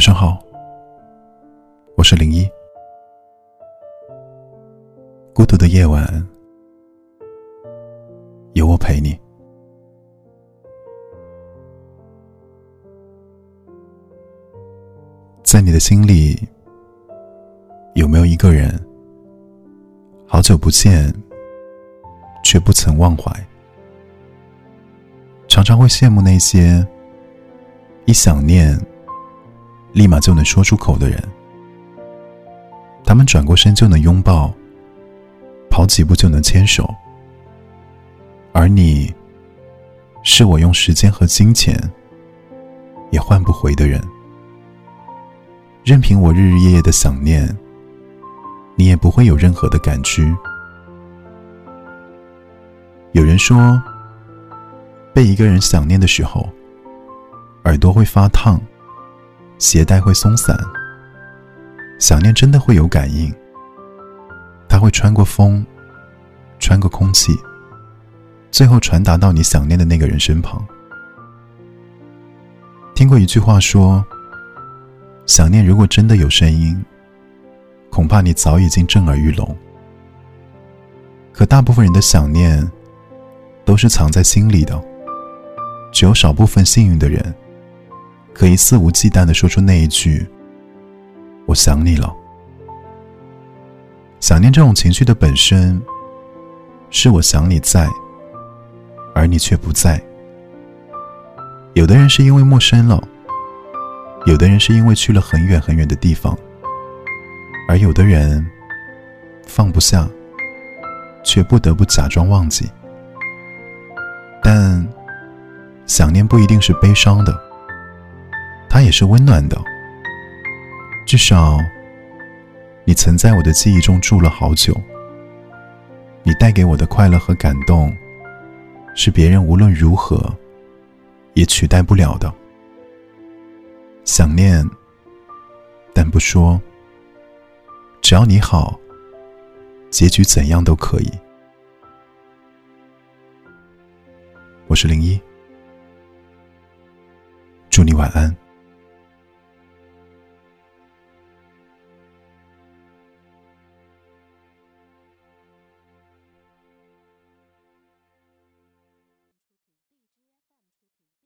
晚上好，我是零一。孤独的夜晚，有我陪你。在你的心里，有没有一个人，好久不见，却不曾忘怀？常常会羡慕那些一想念，立马就能说出口的人。他们转过身就能拥抱，跑几步就能牵手，而你，是我用时间和金钱也换不回的人。任凭我日日夜夜的想念，你也不会有任何的感知。有人说，被一个人想念的时候，耳朵会发烫，鞋带会松散。想念真的会有感应，它会穿过风，穿过空气，最后传达到你想念的那个人身旁。听过一句话说。想念如果真的有声音，恐怕你早已经震耳欲聋。可大部分人的想念，都是藏在心里的。只有少部分幸运的人，可以肆无忌惮的说出那一句“我想你了”。想念这种情绪的本身，是我想你在，而你却不在。有的人是因为陌生了。有的人是因为去了很远很远的地方，而有的人放不下，却不得不假装忘记。但想念不一定是悲伤的，它也是温暖的。至少，你曾在我的记忆中住了好久。你带给我的快乐和感动，是别人无论如何也取代不了的。想念，但不说。只要你好，结局怎样都可以。我是零一，祝你晚安。